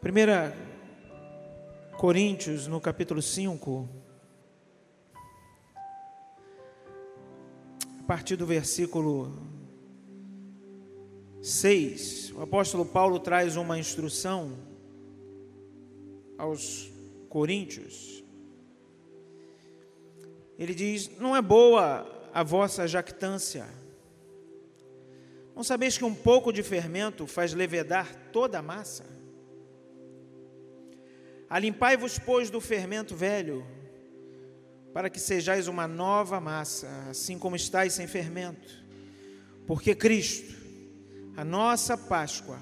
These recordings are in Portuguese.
Primeira Coríntios, no capítulo 5, a partir do versículo 6, o apóstolo Paulo traz uma instrução aos coríntios. Ele diz: Não é boa a vossa jactância. Não sabeis que um pouco de fermento faz levedar toda a massa? Alimpai-vos, pois, do fermento velho, para que sejais uma nova massa, assim como estáis sem fermento. Porque Cristo, a nossa Páscoa,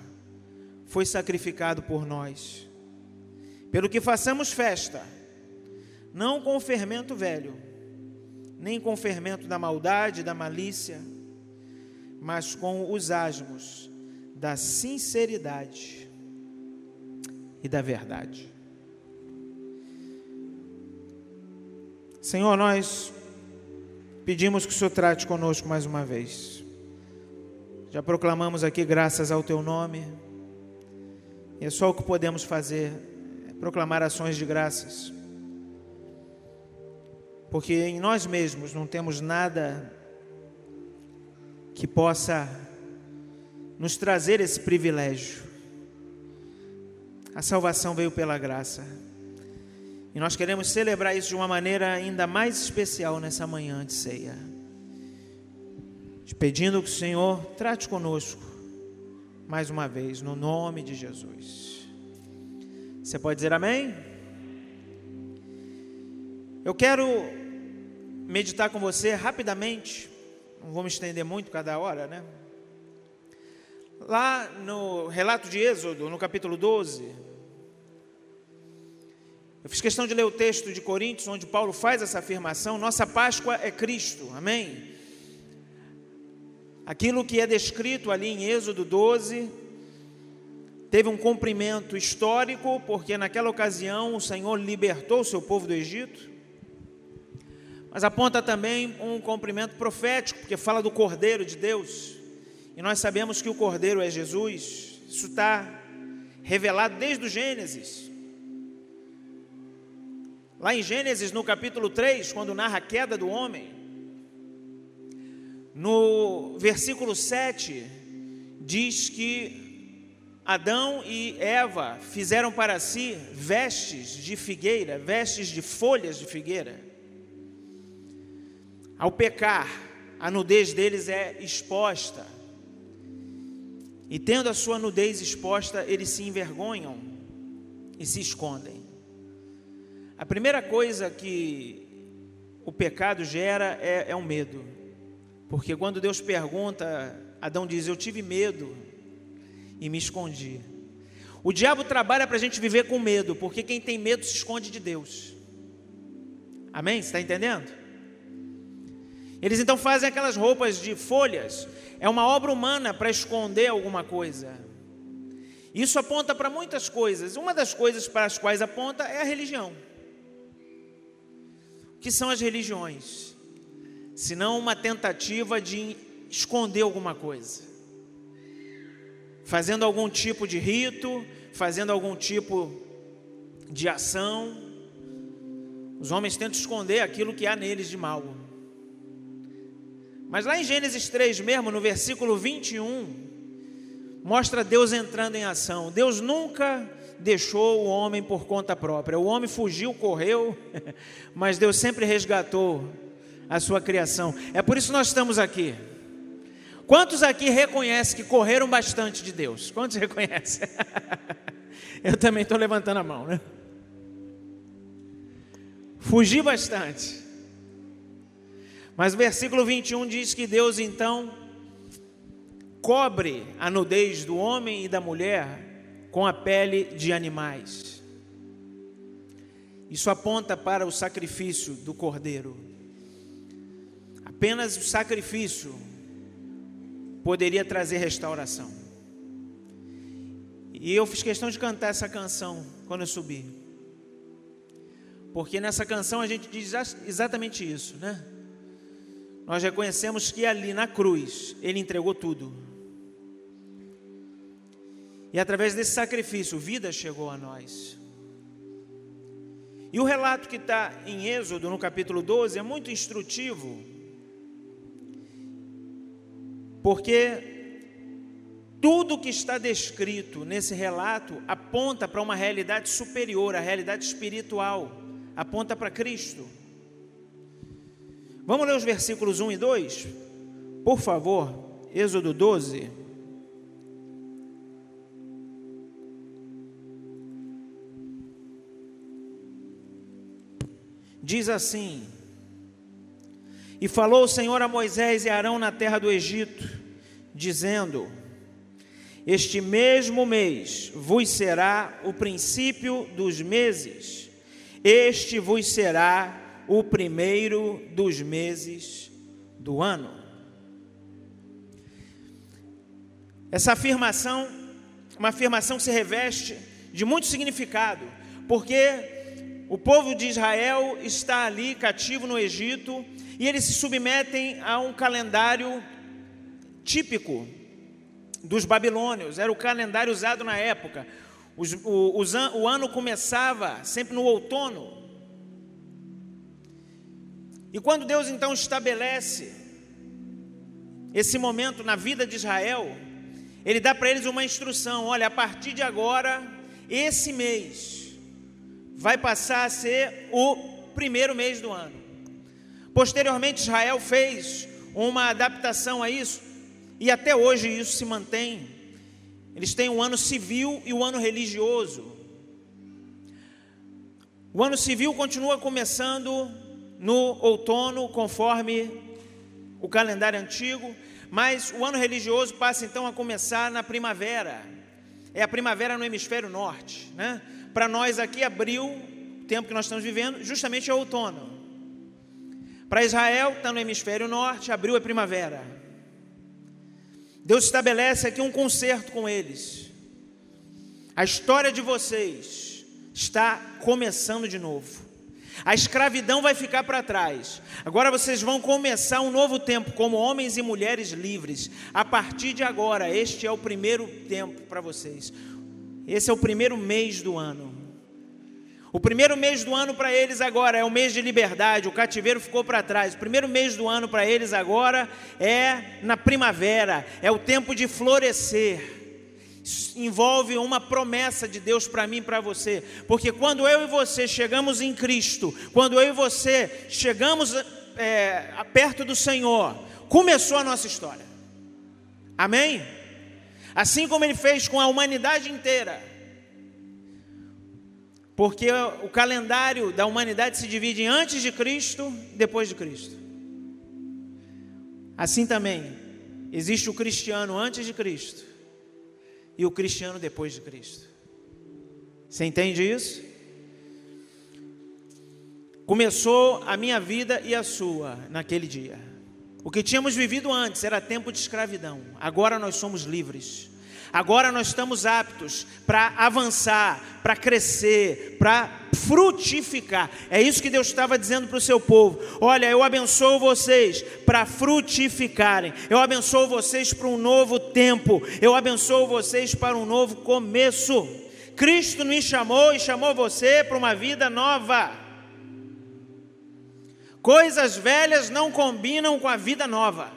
foi sacrificado por nós. Pelo que façamos festa, não com o fermento velho, nem com o fermento da maldade, da malícia, mas com os asmos da sinceridade e da verdade. Senhor, nós pedimos que o Senhor trate conosco mais uma vez. Já proclamamos aqui graças ao Teu nome, e é só o que podemos fazer, é proclamar ações de graças, porque em nós mesmos não temos nada que possa nos trazer esse privilégio. A salvação veio pela graça. E nós queremos celebrar isso de uma maneira ainda mais especial nessa manhã de ceia. Te pedindo que o Senhor trate conosco mais uma vez, no nome de Jesus. Você pode dizer amém? Eu quero meditar com você rapidamente não vou me estender muito cada hora, né? Lá no relato de Êxodo, no capítulo 12, eu fiz questão de ler o texto de Coríntios, onde Paulo faz essa afirmação: nossa Páscoa é Cristo, amém? Aquilo que é descrito ali em Êxodo 12, teve um cumprimento histórico, porque naquela ocasião o Senhor libertou o seu povo do Egito, mas aponta também um cumprimento profético, porque fala do Cordeiro de Deus. E nós sabemos que o Cordeiro é Jesus. Isso está revelado desde o Gênesis. Lá em Gênesis, no capítulo 3, quando narra a queda do homem, no versículo 7, diz que Adão e Eva fizeram para si vestes de figueira, vestes de folhas de figueira. Ao pecar, a nudez deles é exposta. E tendo a sua nudez exposta, eles se envergonham e se escondem. A primeira coisa que o pecado gera é, é um medo. Porque quando Deus pergunta, Adão diz: Eu tive medo e me escondi. O diabo trabalha para a gente viver com medo, porque quem tem medo se esconde de Deus. Amém? Você está entendendo? Eles então fazem aquelas roupas de folhas, é uma obra humana para esconder alguma coisa. Isso aponta para muitas coisas. Uma das coisas para as quais aponta é a religião. Que são as religiões? Senão uma tentativa de esconder alguma coisa. Fazendo algum tipo de rito, fazendo algum tipo de ação. Os homens tentam esconder aquilo que há neles de mal. Mas lá em Gênesis 3 mesmo, no versículo 21, mostra Deus entrando em ação. Deus nunca deixou o homem por conta própria. O homem fugiu, correu, mas Deus sempre resgatou a sua criação. É por isso que nós estamos aqui. Quantos aqui reconhecem que correram bastante de Deus? Quantos reconhecem? Eu também estou levantando a mão, né? Fugi bastante. Mas o versículo 21 diz que Deus então cobre a nudez do homem e da mulher com a pele de animais. Isso aponta para o sacrifício do cordeiro. Apenas o sacrifício poderia trazer restauração. E eu fiz questão de cantar essa canção quando eu subi. Porque nessa canção a gente diz exatamente isso, né? nós reconhecemos que ali na cruz ele entregou tudo. E através desse sacrifício, vida chegou a nós. E o relato que está em Êxodo, no capítulo 12, é muito instrutivo, porque tudo que está descrito nesse relato aponta para uma realidade superior, a realidade espiritual, aponta para Cristo. Vamos ler os versículos 1 e 2? Por favor, Êxodo 12. Diz assim: E falou o Senhor a Moisés e Arão na terra do Egito, dizendo: Este mesmo mês vos será o princípio dos meses, este vos será o primeiro dos meses do ano. Essa afirmação, uma afirmação que se reveste de muito significado, porque o povo de Israel está ali cativo no Egito e eles se submetem a um calendário típico dos babilônios, era o calendário usado na época. Os, o, os, o ano começava sempre no outono, e quando Deus então estabelece esse momento na vida de Israel, Ele dá para eles uma instrução: olha, a partir de agora, esse mês vai passar a ser o primeiro mês do ano. Posteriormente, Israel fez uma adaptação a isso, e até hoje isso se mantém. Eles têm o ano civil e o ano religioso. O ano civil continua começando no outono, conforme o calendário antigo, mas o ano religioso passa então a começar na primavera. É a primavera no hemisfério norte, né? Para nós aqui, abril, o tempo que nós estamos vivendo, justamente é outono. Para Israel, está no hemisfério norte, abril é primavera. Deus estabelece aqui um concerto com eles. A história de vocês está começando de novo. A escravidão vai ficar para trás. Agora vocês vão começar um novo tempo como homens e mulheres livres. A partir de agora, este é o primeiro tempo para vocês. Esse é o primeiro mês do ano. O primeiro mês do ano para eles agora é o mês de liberdade, o cativeiro ficou para trás. O primeiro mês do ano para eles agora é na primavera, é o tempo de florescer envolve uma promessa de Deus para mim e para você, porque quando eu e você chegamos em Cristo, quando eu e você chegamos é, perto do Senhor, começou a nossa história, amém? Assim como Ele fez com a humanidade inteira, porque o calendário da humanidade se divide em antes de Cristo e depois de Cristo. Assim também, existe o cristiano antes de Cristo e o cristiano depois de Cristo. Você entende isso? Começou a minha vida e a sua naquele dia. O que tínhamos vivido antes era tempo de escravidão, agora nós somos livres. Agora nós estamos aptos para avançar, para crescer, para frutificar. É isso que Deus estava dizendo para o seu povo. Olha, eu abençoo vocês para frutificarem. Eu abençoo vocês para um novo tempo. Eu abençoo vocês para um novo começo. Cristo nos chamou e chamou você para uma vida nova. Coisas velhas não combinam com a vida nova.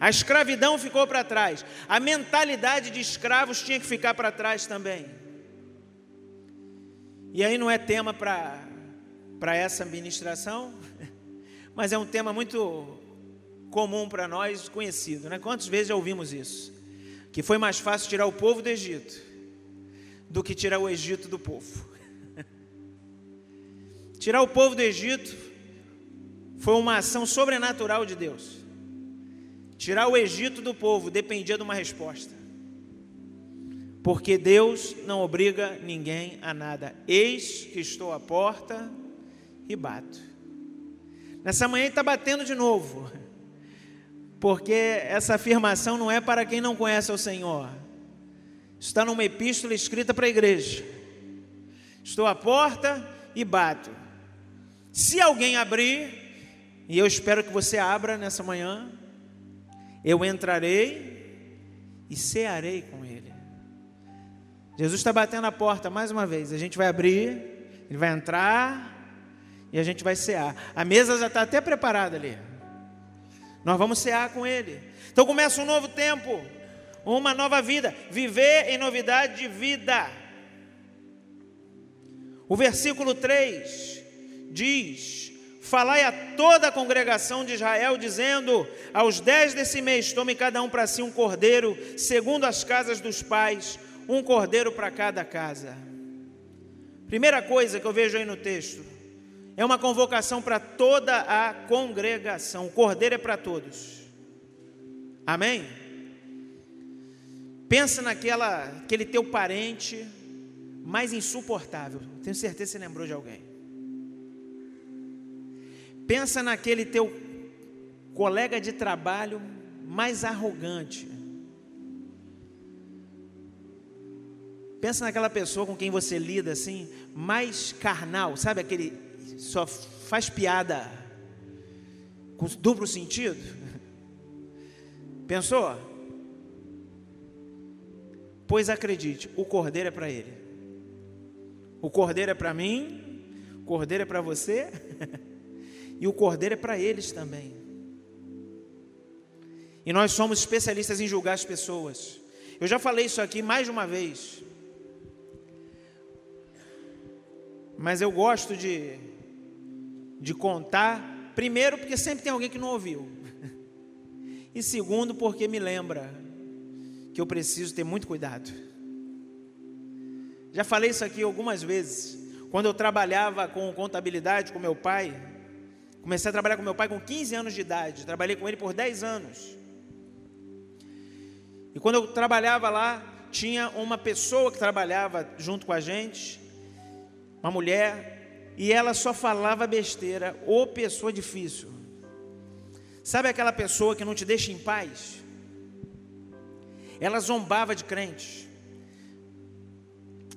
A escravidão ficou para trás. A mentalidade de escravos tinha que ficar para trás também. E aí não é tema para essa administração, mas é um tema muito comum para nós, conhecido. Né? Quantas vezes já ouvimos isso? Que foi mais fácil tirar o povo do Egito do que tirar o Egito do povo. Tirar o povo do Egito foi uma ação sobrenatural de Deus. Tirar o Egito do povo dependia de uma resposta. Porque Deus não obriga ninguém a nada. Eis que estou à porta e bato. Nessa manhã está batendo de novo. Porque essa afirmação não é para quem não conhece o Senhor. Está numa epístola escrita para a igreja. Estou à porta e bato. Se alguém abrir, e eu espero que você abra nessa manhã, eu entrarei e cearei com ele. Jesus está batendo a porta mais uma vez. A gente vai abrir, ele vai entrar e a gente vai cear. A mesa já está até preparada ali. Nós vamos cear com ele. Então começa um novo tempo, uma nova vida, viver em novidade de vida. O versículo 3 diz: Falai a toda a congregação de Israel, dizendo: Aos dez desse mês, tome cada um para si um cordeiro, segundo as casas dos pais, um cordeiro para cada casa. Primeira coisa que eu vejo aí no texto, é uma convocação para toda a congregação. O cordeiro é para todos. Amém? Pensa naquela, aquele teu parente mais insuportável. Tenho certeza que você lembrou de alguém. Pensa naquele teu colega de trabalho mais arrogante. Pensa naquela pessoa com quem você lida assim, mais carnal, sabe aquele só faz piada com duplo sentido? Pensou? Pois acredite, o cordeiro é para ele. O cordeiro é para mim, o cordeiro é para você, e o cordeiro é para eles também. E nós somos especialistas em julgar as pessoas. Eu já falei isso aqui mais de uma vez. Mas eu gosto de, de contar, primeiro, porque sempre tem alguém que não ouviu. E segundo, porque me lembra que eu preciso ter muito cuidado. Já falei isso aqui algumas vezes. Quando eu trabalhava com contabilidade com meu pai, comecei a trabalhar com meu pai com 15 anos de idade, trabalhei com ele por 10 anos. E quando eu trabalhava lá, tinha uma pessoa que trabalhava junto com a gente, uma mulher, e ela só falava besteira, ou pessoa difícil. Sabe aquela pessoa que não te deixa em paz? Ela zombava de crente.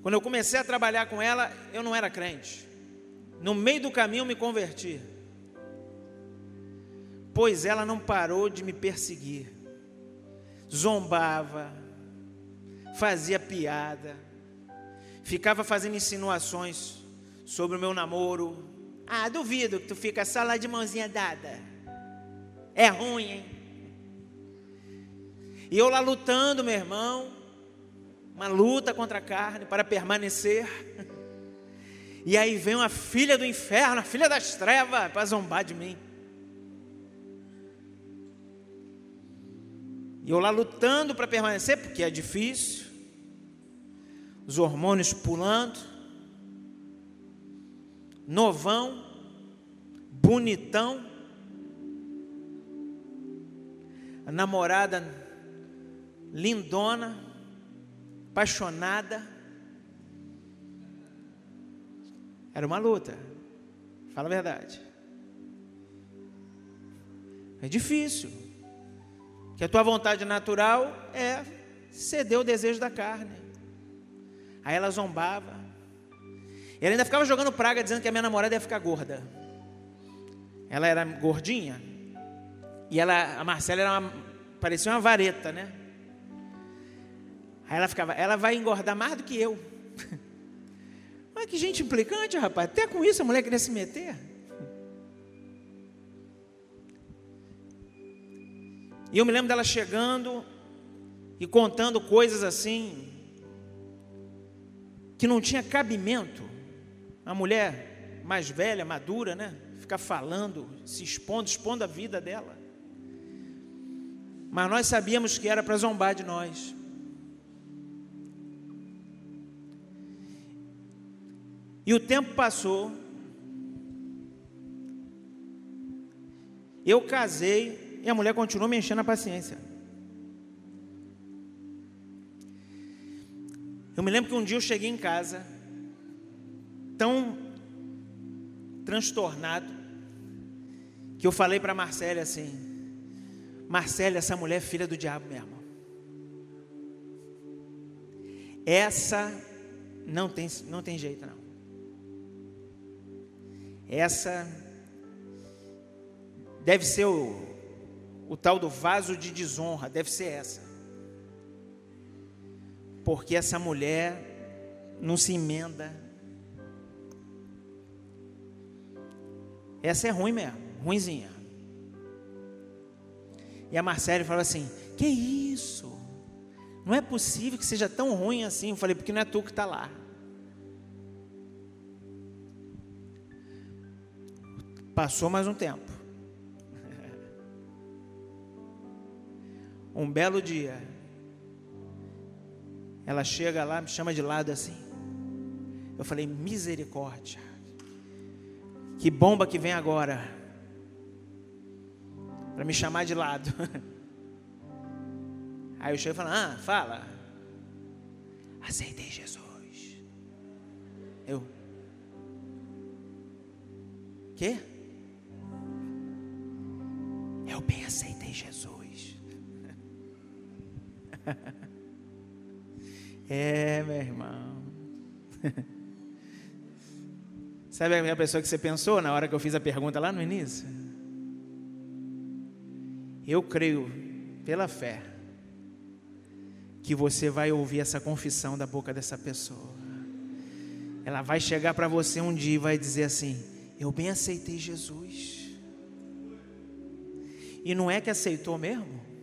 Quando eu comecei a trabalhar com ela, eu não era crente. No meio do caminho eu me converti. Pois ela não parou de me perseguir. Zombava, fazia piada, ficava fazendo insinuações sobre o meu namoro. Ah, duvido que tu fica só lá de mãozinha dada. É ruim, hein? E eu lá lutando, meu irmão, uma luta contra a carne para permanecer. E aí vem uma filha do inferno, a filha das trevas, para zombar de mim. E eu lá lutando para permanecer, porque é difícil. Os hormônios pulando. Novão, bonitão. A namorada lindona apaixonada. Era uma luta. Fala a verdade. É difícil. Que a tua vontade natural é ceder o desejo da carne. Aí ela zombava. Ela ainda ficava jogando praga dizendo que a minha namorada ia ficar gorda. Ela era gordinha. E ela, a Marcela era uma, parecia uma vareta, né? Aí ela ficava, ela vai engordar mais do que eu. Mas que gente implicante, rapaz. Até com isso a mulher queria se meter. E eu me lembro dela chegando e contando coisas assim que não tinha cabimento. A mulher mais velha, madura, né? Ficar falando, se expondo, expondo a vida dela. Mas nós sabíamos que era para zombar de nós. E o tempo passou. Eu casei e a mulher continuou me enchendo a paciência. Eu me lembro que um dia eu cheguei em casa, tão transtornado, que eu falei para Marcela assim: Marcela, essa mulher é filha do diabo mesmo. Essa não tem, não tem jeito não. Essa deve ser o, o tal do vaso de desonra, deve ser essa. porque essa mulher não se emenda. Essa é ruim mesmo, ruinzinha. E a Marcele falou assim: Que isso? Não é possível que seja tão ruim assim. Eu falei: Porque não é tu que está lá. Passou mais um tempo. Um belo dia, ela chega lá, me chama de lado assim. Eu falei: misericórdia. Que bomba que vem agora. Para me chamar de lado. Aí eu chego e falo: Ah, fala. Aceitei Jesus. Eu. Quê? Eu bem aceitei Jesus. é, meu irmão. Sabe a minha pessoa que você pensou na hora que eu fiz a pergunta lá no início? Eu creio, pela fé, que você vai ouvir essa confissão da boca dessa pessoa. Ela vai chegar para você um dia e vai dizer assim: Eu bem aceitei Jesus. E não é que aceitou mesmo?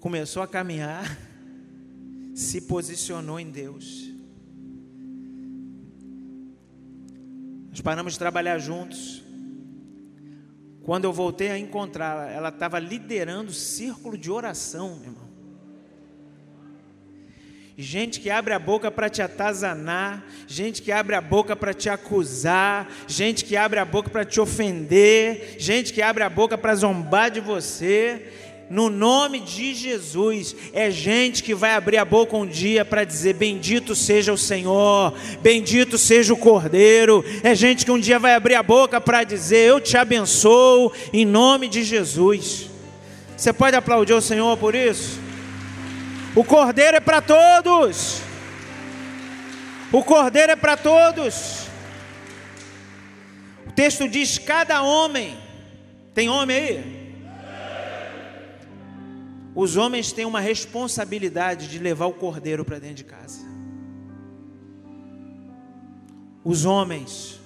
Começou a caminhar, se posicionou em Deus. Nós paramos de trabalhar juntos. Quando eu voltei a encontrá-la, ela estava liderando o círculo de oração, meu irmão. Gente que abre a boca para te atazanar, gente que abre a boca para te acusar, gente que abre a boca para te ofender, gente que abre a boca para zombar de você no nome de Jesus. É gente que vai abrir a boca um dia para dizer: Bendito seja o Senhor, bendito seja o Cordeiro. É gente que um dia vai abrir a boca para dizer: Eu te abençoo, em nome de Jesus. Você pode aplaudir o Senhor por isso? O Cordeiro é para todos. O Cordeiro é para todos. O texto diz: Cada homem. Tem homem aí? Os homens têm uma responsabilidade de levar o cordeiro para dentro de casa. Os homens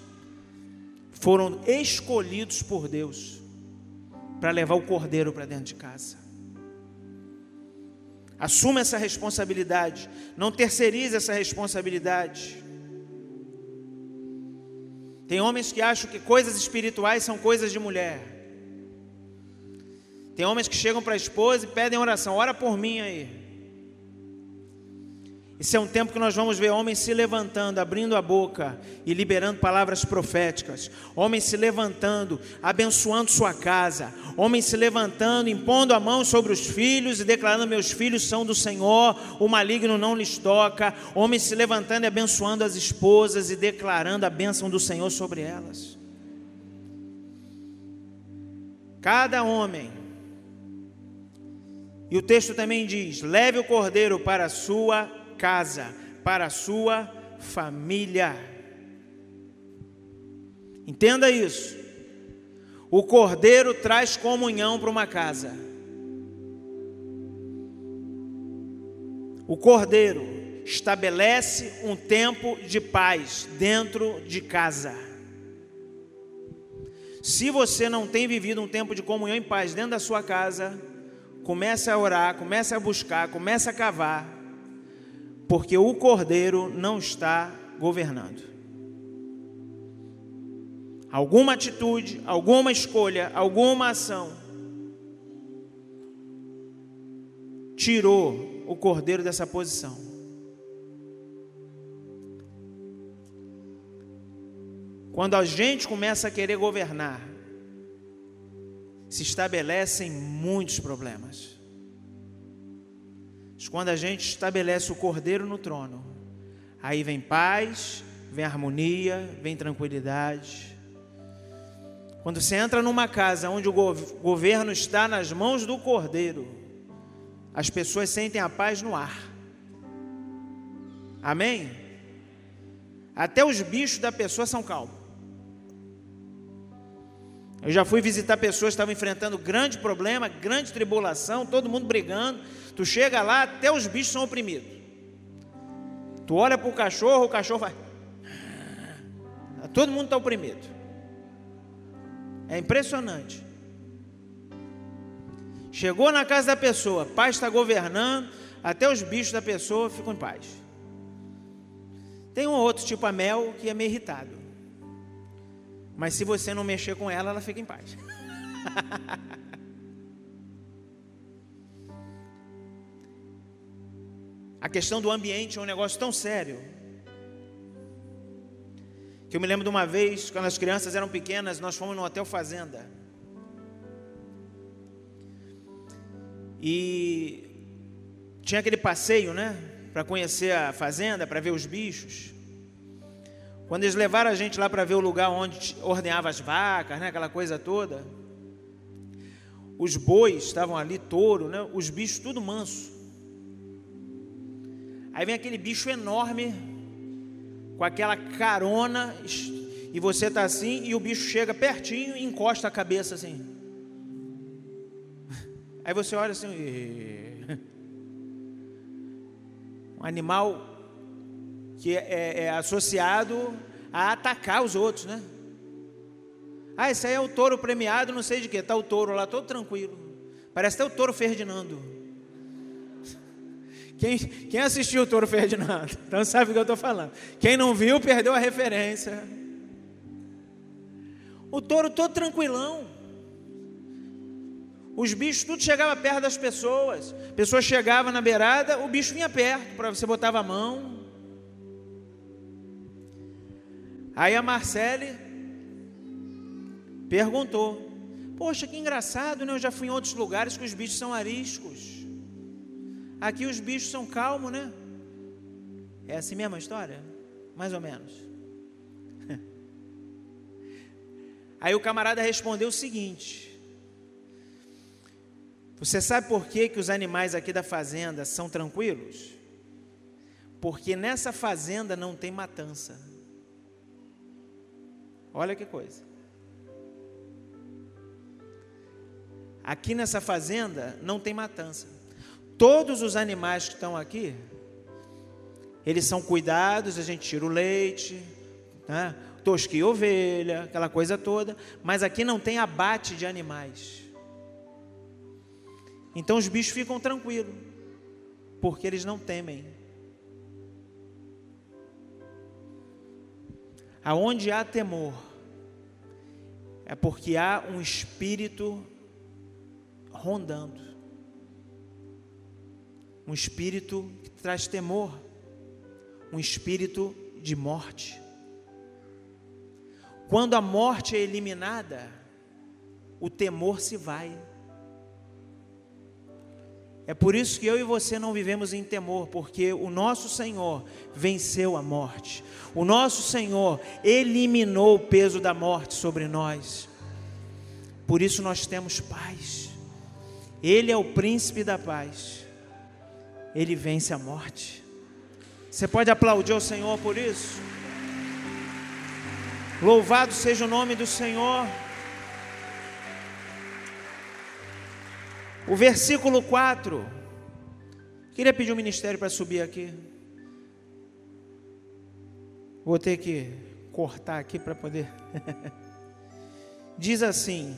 foram escolhidos por Deus para levar o cordeiro para dentro de casa. Assuma essa responsabilidade, não terceirize essa responsabilidade. Tem homens que acham que coisas espirituais são coisas de mulher. Tem homens que chegam para a esposa e pedem oração, ora por mim aí. Esse é um tempo que nós vamos ver homens se levantando, abrindo a boca e liberando palavras proféticas. Homens se levantando, abençoando sua casa. Homens se levantando, impondo a mão sobre os filhos e declarando: Meus filhos são do Senhor, o maligno não lhes toca. Homens se levantando e abençoando as esposas e declarando a bênção do Senhor sobre elas. Cada homem e o texto também diz: leve o cordeiro para a sua casa, para a sua família. Entenda isso. O cordeiro traz comunhão para uma casa. O cordeiro estabelece um tempo de paz dentro de casa. Se você não tem vivido um tempo de comunhão e paz dentro da sua casa, comece a orar, comece a buscar, comece a cavar, porque o cordeiro não está governando. Alguma atitude, alguma escolha, alguma ação tirou o cordeiro dessa posição. Quando a gente começa a querer governar, se estabelecem muitos problemas. Mas quando a gente estabelece o cordeiro no trono, aí vem paz, vem harmonia, vem tranquilidade. Quando você entra numa casa onde o governo está nas mãos do cordeiro, as pessoas sentem a paz no ar. Amém? Até os bichos da pessoa são calmos. Eu já fui visitar pessoas que estavam enfrentando grande problema, grande tribulação, todo mundo brigando. Tu chega lá, até os bichos são oprimidos. Tu olha para o cachorro, o cachorro vai. Todo mundo está oprimido. É impressionante. Chegou na casa da pessoa, pai está governando, até os bichos da pessoa ficam em paz. Tem um outro tipo a mel que é meio irritado. Mas se você não mexer com ela, ela fica em paz. A questão do ambiente é um negócio tão sério. Que eu me lembro de uma vez, quando as crianças eram pequenas, nós fomos no Hotel Fazenda. E tinha aquele passeio, né? Para conhecer a fazenda, para ver os bichos. Quando eles levaram a gente lá para ver o lugar onde ordenhava as vacas, né, aquela coisa toda. Os bois estavam ali, touro, né, os bichos tudo manso. Aí vem aquele bicho enorme, com aquela carona, e você está assim, e o bicho chega pertinho e encosta a cabeça assim. Aí você olha assim, um animal que é, é, é associado a atacar os outros, né? Ah, esse aí é o touro premiado, não sei de quê. Está o touro lá todo tranquilo. Parece até o touro Ferdinando. Quem, quem assistiu o touro Ferdinando? Então sabe o que eu estou falando. Quem não viu, perdeu a referência. O touro todo tranquilão. Os bichos tudo chegava perto das pessoas. A pessoa chegava na beirada, o bicho vinha perto para você botava a mão. Aí a Marcele perguntou: Poxa, que engraçado, né? Eu já fui em outros lugares que os bichos são ariscos. Aqui os bichos são calmos, né? É assim mesmo a história? Mais ou menos. Aí o camarada respondeu o seguinte: Você sabe por que, que os animais aqui da fazenda são tranquilos? Porque nessa fazenda não tem matança. Olha que coisa. Aqui nessa fazenda não tem matança. Todos os animais que estão aqui, eles são cuidados, a gente tira o leite, né? tosquia ovelha, aquela coisa toda, mas aqui não tem abate de animais. Então os bichos ficam tranquilos, porque eles não temem. Aonde há temor, é porque há um espírito rondando. Um espírito que traz temor, um espírito de morte. Quando a morte é eliminada, o temor se vai. É por isso que eu e você não vivemos em temor, porque o nosso Senhor venceu a morte. O nosso Senhor eliminou o peso da morte sobre nós. Por isso nós temos paz. Ele é o príncipe da paz. Ele vence a morte. Você pode aplaudir o Senhor por isso? Louvado seja o nome do Senhor. O versículo 4. Queria pedir o um ministério para subir aqui. Vou ter que cortar aqui para poder. Diz assim: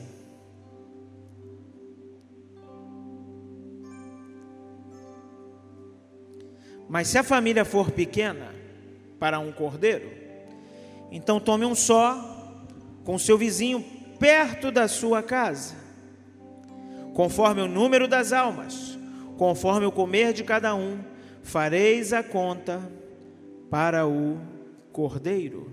Mas se a família for pequena para um cordeiro, então tome um só com seu vizinho perto da sua casa conforme o número das almas, conforme o comer de cada um, fareis a conta para o cordeiro.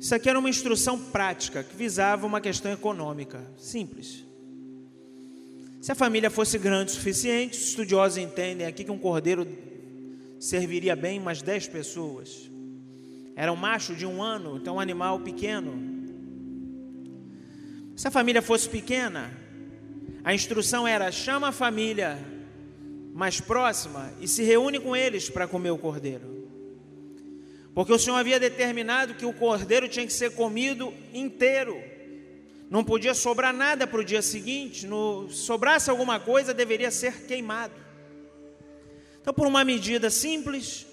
Isso aqui era uma instrução prática que visava uma questão econômica, simples. Se a família fosse grande o suficiente, os estudiosos entendem aqui que um cordeiro serviria bem umas 10 pessoas. Era um macho de um ano, então um animal pequeno. Se a família fosse pequena, a instrução era: chama a família mais próxima e se reúne com eles para comer o cordeiro. Porque o Senhor havia determinado que o cordeiro tinha que ser comido inteiro. Não podia sobrar nada para o dia seguinte. No, sobrasse alguma coisa, deveria ser queimado. Então, por uma medida simples,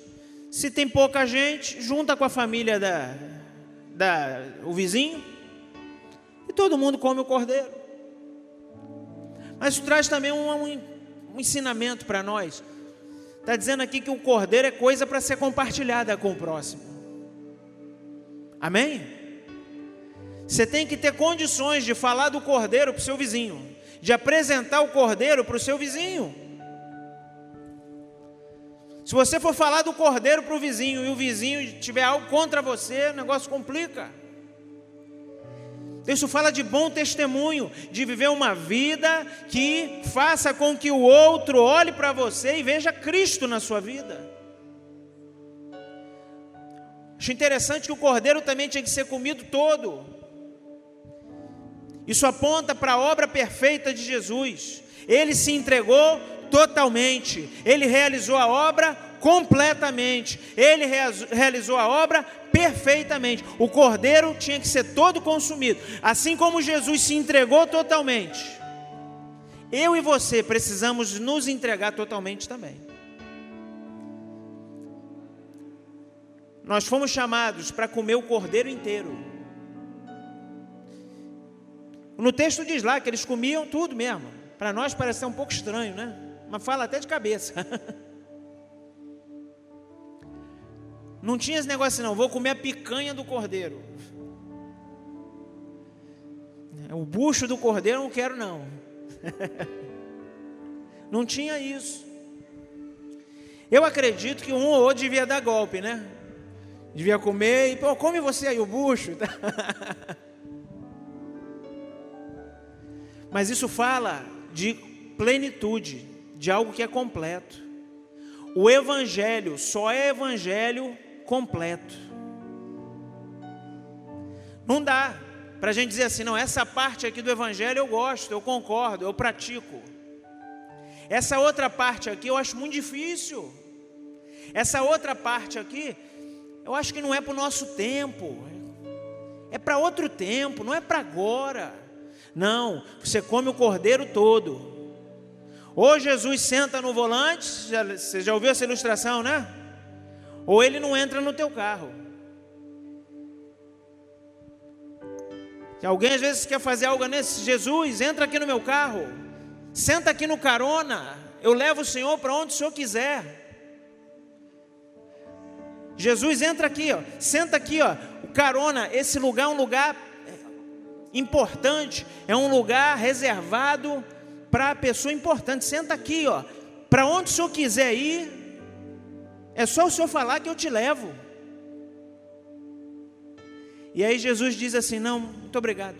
se tem pouca gente, junta com a família da, da o vizinho e todo mundo come o cordeiro. Mas isso traz também um, um, um ensinamento para nós. Está dizendo aqui que o cordeiro é coisa para ser compartilhada com o próximo. Amém? Você tem que ter condições de falar do cordeiro para o seu vizinho, de apresentar o cordeiro para o seu vizinho. Se você for falar do cordeiro para o vizinho e o vizinho tiver algo contra você, o negócio complica. Isso fala de bom testemunho, de viver uma vida que faça com que o outro olhe para você e veja Cristo na sua vida. Acho interessante que o cordeiro também tinha que ser comido todo. Isso aponta para a obra perfeita de Jesus. Ele se entregou totalmente, ele realizou a obra completamente, ele realizou a obra perfeitamente. O cordeiro tinha que ser todo consumido, assim como Jesus se entregou totalmente. Eu e você precisamos nos entregar totalmente também. Nós fomos chamados para comer o cordeiro inteiro. No texto diz lá que eles comiam tudo mesmo. Para nós parece ser um pouco estranho, né? Mas fala até de cabeça. Não tinha esse negócio, não. Vou comer a picanha do cordeiro. O bucho do cordeiro não quero, não. não tinha isso. Eu acredito que um ou outro devia dar golpe, né? Devia comer e, pô, come você aí o bucho. Mas isso fala de plenitude, de algo que é completo. O evangelho só é evangelho completo. Não dá para a gente dizer assim, não, essa parte aqui do Evangelho eu gosto, eu concordo, eu pratico. Essa outra parte aqui eu acho muito difícil. Essa outra parte aqui, eu acho que não é para o nosso tempo, é para outro tempo, não é para agora. Não, você come o cordeiro todo. Ou Jesus senta no volante, você já ouviu essa ilustração, né? Ou ele não entra no teu carro. Alguém às vezes quer fazer algo nesse, Jesus, entra aqui no meu carro, senta aqui no carona, eu levo o Senhor para onde o Senhor quiser. Jesus entra aqui, ó, senta aqui, ó, o carona, esse lugar é um lugar importante, é um lugar reservado para a pessoa importante. Senta aqui, ó, para onde o Senhor quiser ir, é só o Senhor falar que eu te levo. E aí Jesus diz assim: Não, muito obrigado.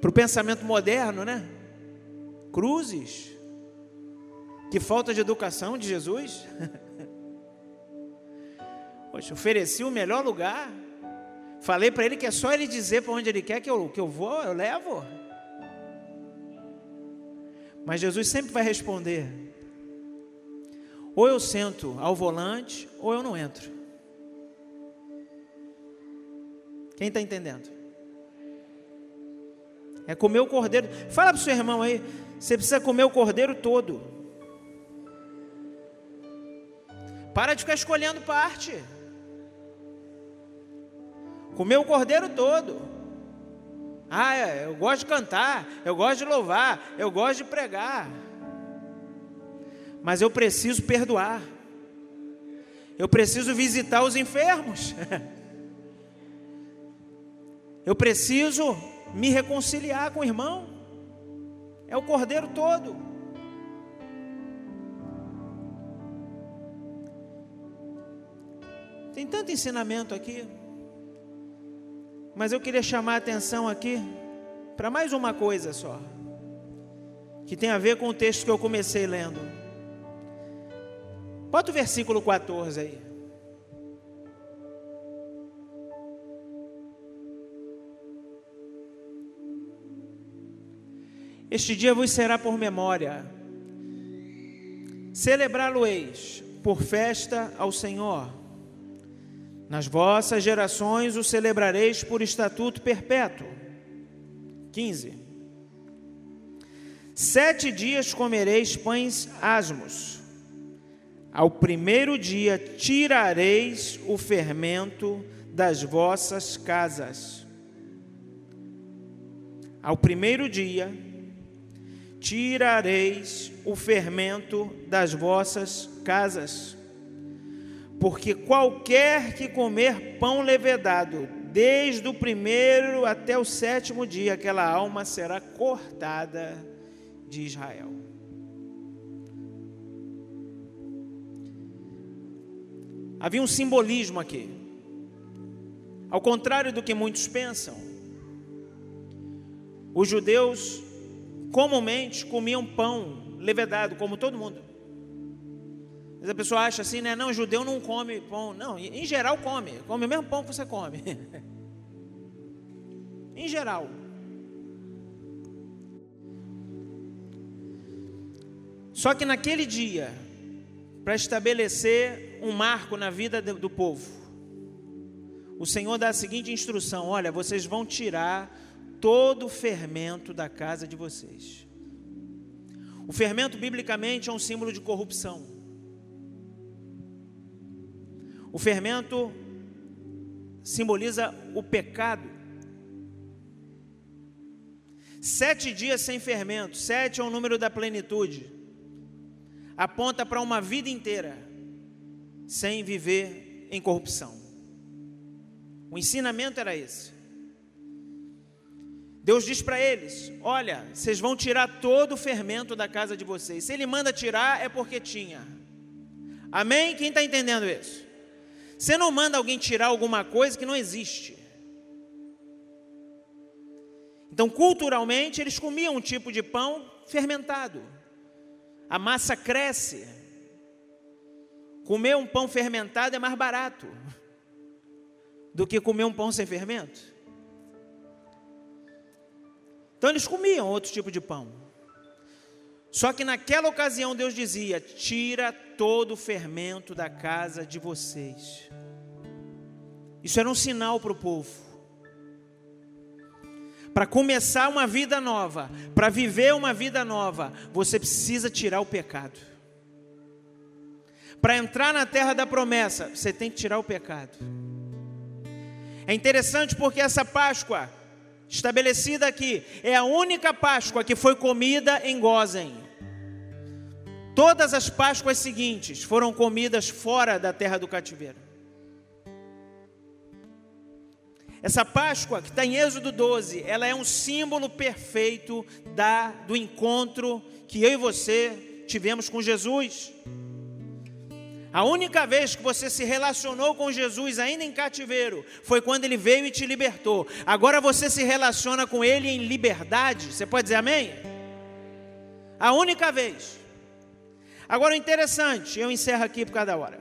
Para o pensamento moderno, né? Cruzes. Que falta de educação de Jesus. Poxa, ofereci o melhor lugar. Falei para ele que é só ele dizer para onde ele quer que eu, que eu vou, eu levo. Mas Jesus sempre vai responder: ou eu sento ao volante, ou eu não entro. Quem está entendendo? É comer o cordeiro. Fala para o seu irmão aí, você precisa comer o cordeiro todo. Para de ficar escolhendo parte. Comer o cordeiro todo. Ah, é, eu gosto de cantar, eu gosto de louvar, eu gosto de pregar. Mas eu preciso perdoar. Eu preciso visitar os enfermos. Eu preciso me reconciliar com o irmão. É o cordeiro todo. Tem tanto ensinamento aqui. Mas eu queria chamar a atenção aqui para mais uma coisa só, que tem a ver com o texto que eu comecei lendo. Bota o versículo 14 aí. Este dia vos será por memória. Celebrá-lo-eis por festa ao Senhor. Nas vossas gerações o celebrareis por estatuto perpétuo. 15. Sete dias comereis pães asmos. Ao primeiro dia tirareis o fermento das vossas casas. Ao primeiro dia tirareis o fermento das vossas casas. Porque qualquer que comer pão levedado, desde o primeiro até o sétimo dia, aquela alma será cortada de Israel. Havia um simbolismo aqui. Ao contrário do que muitos pensam, os judeus comumente comiam pão levedado, como todo mundo. Mas a pessoa acha assim, né? Não, judeu não come pão. Não, em geral come. Come o mesmo pão que você come. em geral. Só que naquele dia, para estabelecer um marco na vida do povo, o Senhor dá a seguinte instrução: olha, vocês vão tirar todo o fermento da casa de vocês. O fermento, biblicamente, é um símbolo de corrupção. O fermento simboliza o pecado. Sete dias sem fermento, sete é o número da plenitude, aponta para uma vida inteira sem viver em corrupção. O ensinamento era esse. Deus diz para eles: Olha, vocês vão tirar todo o fermento da casa de vocês. Se Ele manda tirar, é porque tinha. Amém? Quem está entendendo isso? Você não manda alguém tirar alguma coisa que não existe. Então, culturalmente, eles comiam um tipo de pão fermentado. A massa cresce. Comer um pão fermentado é mais barato do que comer um pão sem fermento. Então eles comiam outro tipo de pão. Só que naquela ocasião Deus dizia: tira todo o fermento da casa de vocês. Isso era um sinal para o povo. Para começar uma vida nova, para viver uma vida nova, você precisa tirar o pecado. Para entrar na terra da promessa, você tem que tirar o pecado. É interessante porque essa Páscoa estabelecida aqui, é a única Páscoa que foi comida em Gozen. Todas as Páscoas seguintes foram comidas fora da terra do cativeiro. Essa Páscoa, que está em Êxodo 12, ela é um símbolo perfeito da, do encontro que eu e você tivemos com Jesus. A única vez que você se relacionou com Jesus, ainda em cativeiro, foi quando ele veio e te libertou. Agora você se relaciona com ele em liberdade. Você pode dizer amém? A única vez. Agora o interessante, eu encerro aqui por cada hora.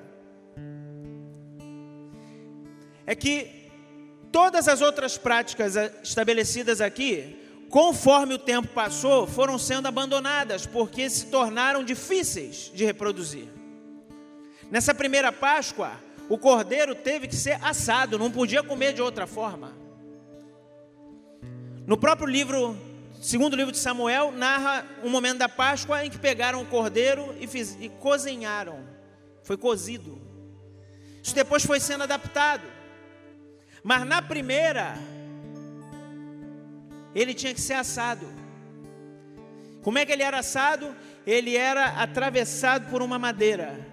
É que todas as outras práticas estabelecidas aqui, conforme o tempo passou, foram sendo abandonadas, porque se tornaram difíceis de reproduzir. Nessa primeira Páscoa, o cordeiro teve que ser assado, não podia comer de outra forma. No próprio livro, segundo livro de Samuel, narra um momento da Páscoa em que pegaram o cordeiro e, fiz, e cozinharam. Foi cozido. Isso depois foi sendo adaptado. Mas na primeira, ele tinha que ser assado. Como é que ele era assado? Ele era atravessado por uma madeira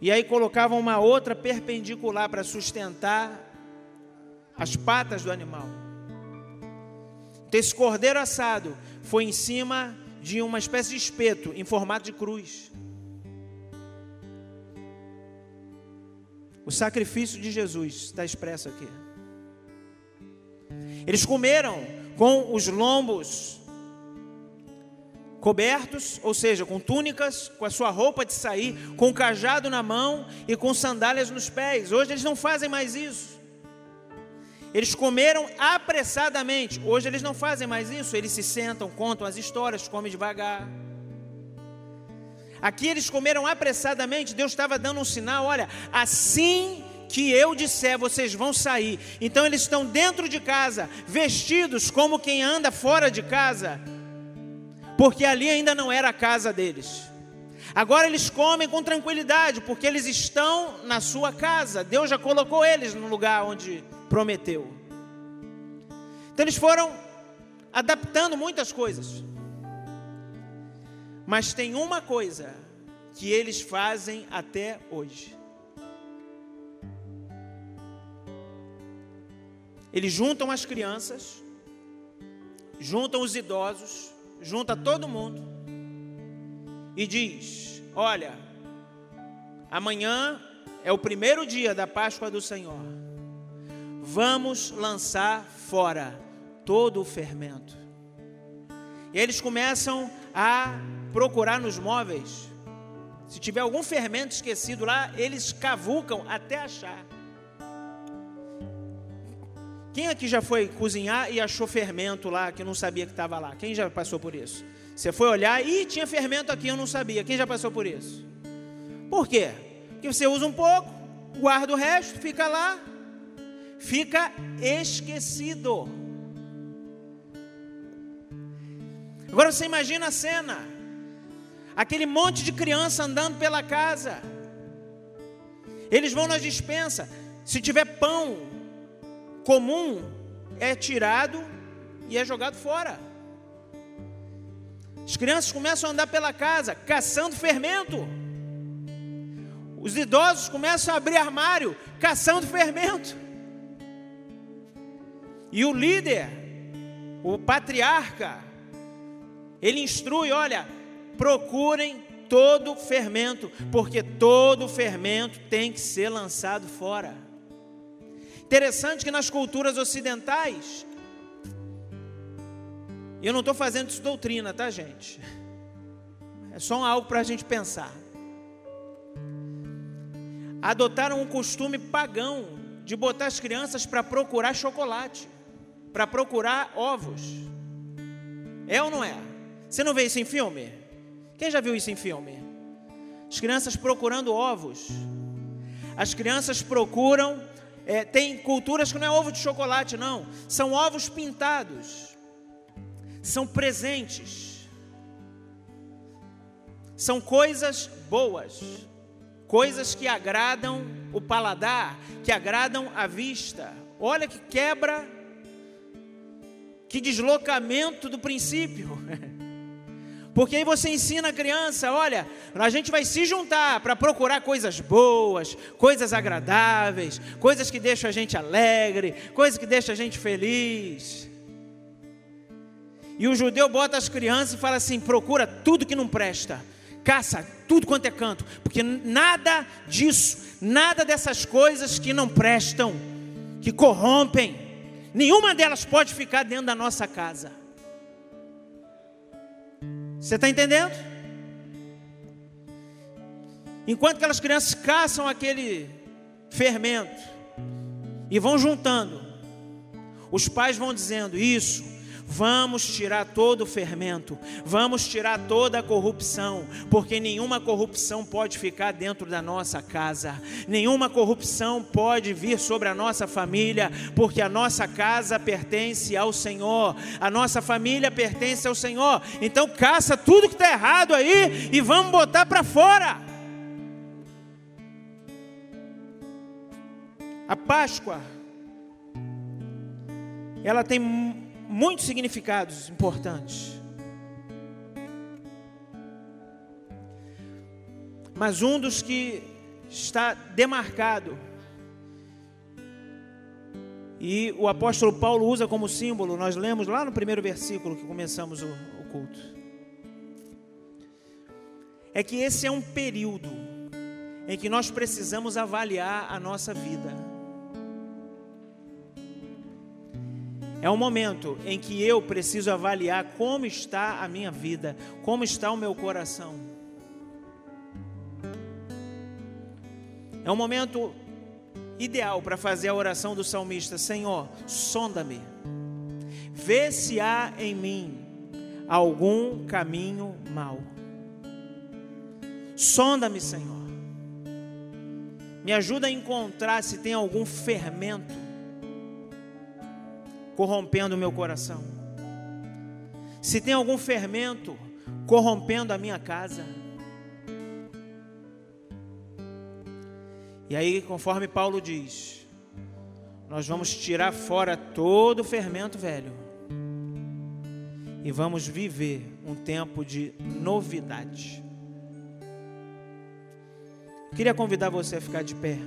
e aí colocavam uma outra perpendicular para sustentar as patas do animal. Esse cordeiro assado foi em cima de uma espécie de espeto em formato de cruz. O sacrifício de Jesus está expresso aqui. Eles comeram com os lombos cobertos, ou seja, com túnicas, com a sua roupa de sair, com o cajado na mão e com sandálias nos pés. Hoje eles não fazem mais isso. Eles comeram apressadamente. Hoje eles não fazem mais isso. Eles se sentam, contam as histórias, comem devagar. Aqui eles comeram apressadamente, Deus estava dando um sinal: olha, assim que eu disser, vocês vão sair. Então eles estão dentro de casa, vestidos como quem anda fora de casa, porque ali ainda não era a casa deles. Agora eles comem com tranquilidade, porque eles estão na sua casa. Deus já colocou eles no lugar onde prometeu. Então eles foram adaptando muitas coisas. Mas tem uma coisa que eles fazem até hoje. Eles juntam as crianças, juntam os idosos, junta todo mundo e diz: Olha, amanhã é o primeiro dia da Páscoa do Senhor. Vamos lançar fora todo o fermento. E eles começam a procurar nos móveis. Se tiver algum fermento esquecido lá, eles cavucam até achar. Quem aqui já foi cozinhar e achou fermento lá que não sabia que estava lá? Quem já passou por isso? Você foi olhar e tinha fermento aqui, eu não sabia. Quem já passou por isso? Por quê? Porque você usa um pouco, guarda o resto, fica lá, fica esquecido. Agora você imagina a cena: aquele monte de criança andando pela casa. Eles vão na dispensa. Se tiver pão, comum é tirado e é jogado fora. As crianças começam a andar pela casa caçando fermento. Os idosos começam a abrir armário caçando fermento. E o líder, o patriarca, ele instrui: olha, procurem todo fermento, porque todo fermento tem que ser lançado fora. Interessante que nas culturas ocidentais, eu não estou fazendo isso doutrina, tá, gente? É só algo para a gente pensar. Adotaram um costume pagão de botar as crianças para procurar chocolate, para procurar ovos. É ou não é? Você não vê isso em filme? Quem já viu isso em filme? As crianças procurando ovos. As crianças procuram é, tem culturas que não é ovo de chocolate, não. São ovos pintados. São presentes. São coisas boas. Coisas que agradam o paladar, que agradam a vista. Olha que quebra, deslocamento do princípio. Porque aí você ensina a criança, olha, a gente vai se juntar para procurar coisas boas, coisas agradáveis, coisas que deixam a gente alegre, coisas que deixam a gente feliz. E o judeu bota as crianças e fala assim: procura tudo que não presta, caça tudo quanto é canto, porque nada disso, nada dessas coisas que não prestam, que corrompem, nenhuma delas pode ficar dentro da nossa casa. Você está entendendo? Enquanto aquelas crianças caçam aquele fermento e vão juntando, os pais vão dizendo: Isso, Vamos tirar todo o fermento, vamos tirar toda a corrupção, porque nenhuma corrupção pode ficar dentro da nossa casa, nenhuma corrupção pode vir sobre a nossa família, porque a nossa casa pertence ao Senhor, a nossa família pertence ao Senhor. Então, caça tudo que está errado aí e vamos botar para fora. A Páscoa, ela tem muitos significados importantes. Mas um dos que está demarcado, e o apóstolo Paulo usa como símbolo, nós lemos lá no primeiro versículo que começamos o, o culto, é que esse é um período em que nós precisamos avaliar a nossa vida. É um momento em que eu preciso avaliar como está a minha vida, como está o meu coração. É um momento ideal para fazer a oração do salmista: Senhor, sonda-me, vê se há em mim algum caminho mau. Sonda-me, Senhor. Me ajuda a encontrar se tem algum fermento corrompendo o meu coração. Se tem algum fermento corrompendo a minha casa. E aí, conforme Paulo diz, nós vamos tirar fora todo o fermento velho e vamos viver um tempo de novidade. Queria convidar você a ficar de pé.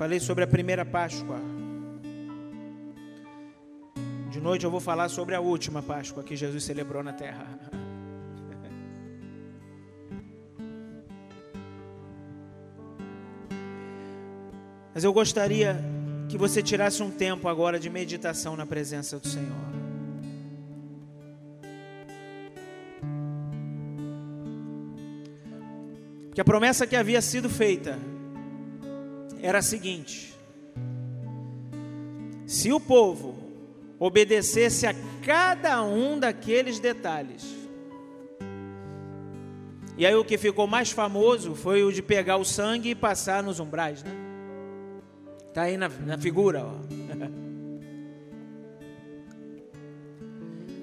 Falei sobre a primeira Páscoa. De noite eu vou falar sobre a última Páscoa que Jesus celebrou na terra. Mas eu gostaria que você tirasse um tempo agora de meditação na presença do Senhor. Que a promessa que havia sido feita era a seguinte: se o povo obedecesse a cada um daqueles detalhes, e aí o que ficou mais famoso foi o de pegar o sangue e passar nos umbrais, né? Tá aí na, na figura, ó.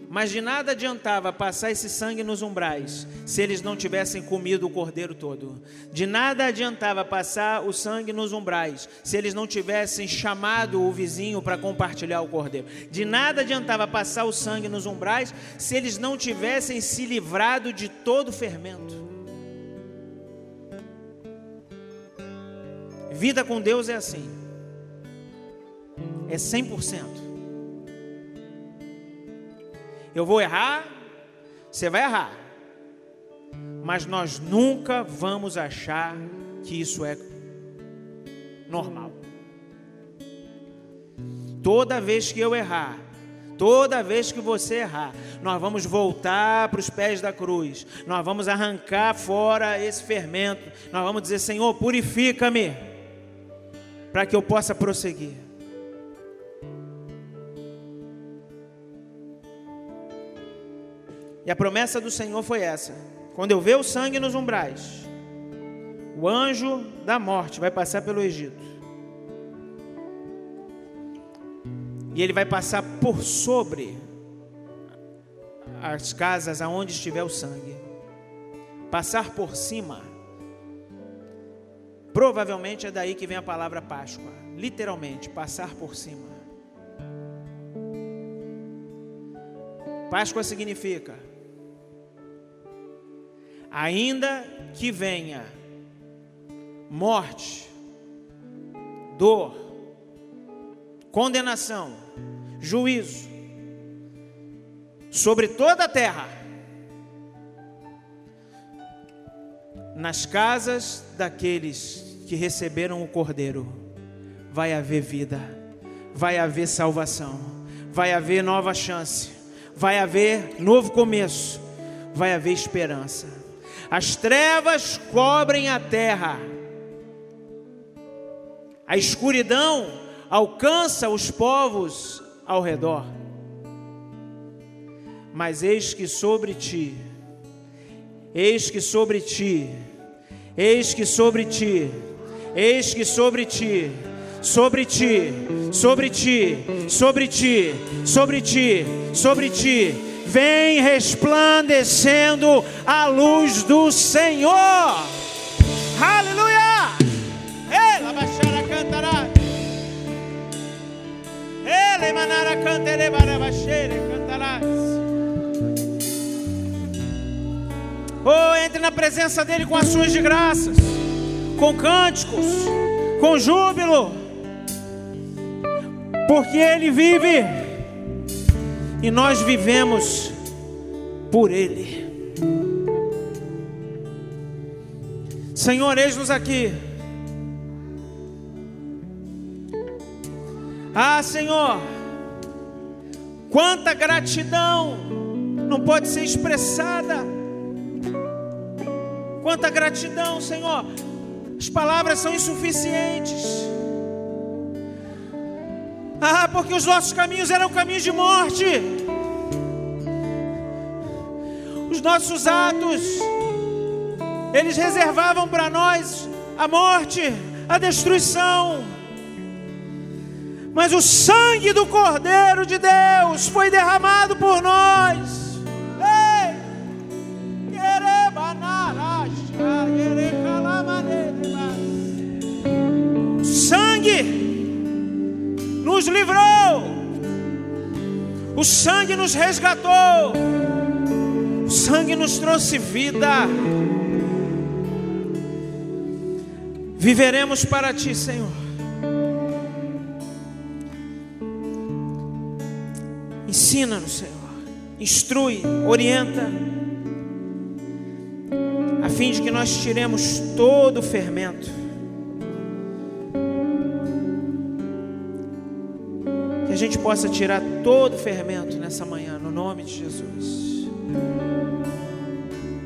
Mas de nada adiantava passar esse sangue nos umbrais se eles não tivessem comido o cordeiro todo. De nada adiantava passar o sangue nos umbrais se eles não tivessem chamado o vizinho para compartilhar o cordeiro. De nada adiantava passar o sangue nos umbrais se eles não tivessem se livrado de todo o fermento. Vida com Deus é assim. É 100%. Eu vou errar, você vai errar. Mas nós nunca vamos achar que isso é normal. Toda vez que eu errar, toda vez que você errar, nós vamos voltar para os pés da cruz, nós vamos arrancar fora esse fermento, nós vamos dizer: Senhor, purifica-me, para que eu possa prosseguir. E a promessa do Senhor foi essa: quando eu ver o sangue nos umbrais, o anjo da morte vai passar pelo Egito. E ele vai passar por sobre as casas aonde estiver o sangue. Passar por cima. Provavelmente é daí que vem a palavra Páscoa. Literalmente, passar por cima. Páscoa significa ainda que venha morte, dor, condenação, juízo sobre toda a terra, nas casas daqueles que receberam o Cordeiro, vai haver vida, vai haver salvação, vai haver nova chance, vai haver novo começo, vai haver esperança. As trevas cobrem a terra, a escuridão alcança os povos ao redor. Mas eis que sobre ti, eis que sobre ti, eis que sobre ti, eis que sobre ti, sobre ti, sobre ti, sobre ti, sobre ti, sobre ti, vem resplandecendo a luz do Senhor. Aleluia! Ela baixara cantará. Ele cantere barabaxere cantarás. Oh, entre na presença dele com ações de graças, com cânticos, com júbilo, porque ele vive e nós vivemos por Ele. Senhor, eis-nos aqui. Ah, Senhor, quanta gratidão não pode ser expressada. Quanta gratidão, Senhor. As palavras são insuficientes. Ah, porque os nossos caminhos eram caminhos de morte. Os nossos atos, eles reservavam para nós a morte, a destruição. Mas o sangue do Cordeiro de Deus foi derramado por nós. Nos livrou. O sangue nos resgatou. O sangue nos trouxe vida. Viveremos para ti, Senhor. Ensina-nos, Senhor. Instrui, orienta, a fim de que nós tiremos todo o fermento. Que a gente possa tirar todo o fermento nessa manhã, no nome de Jesus.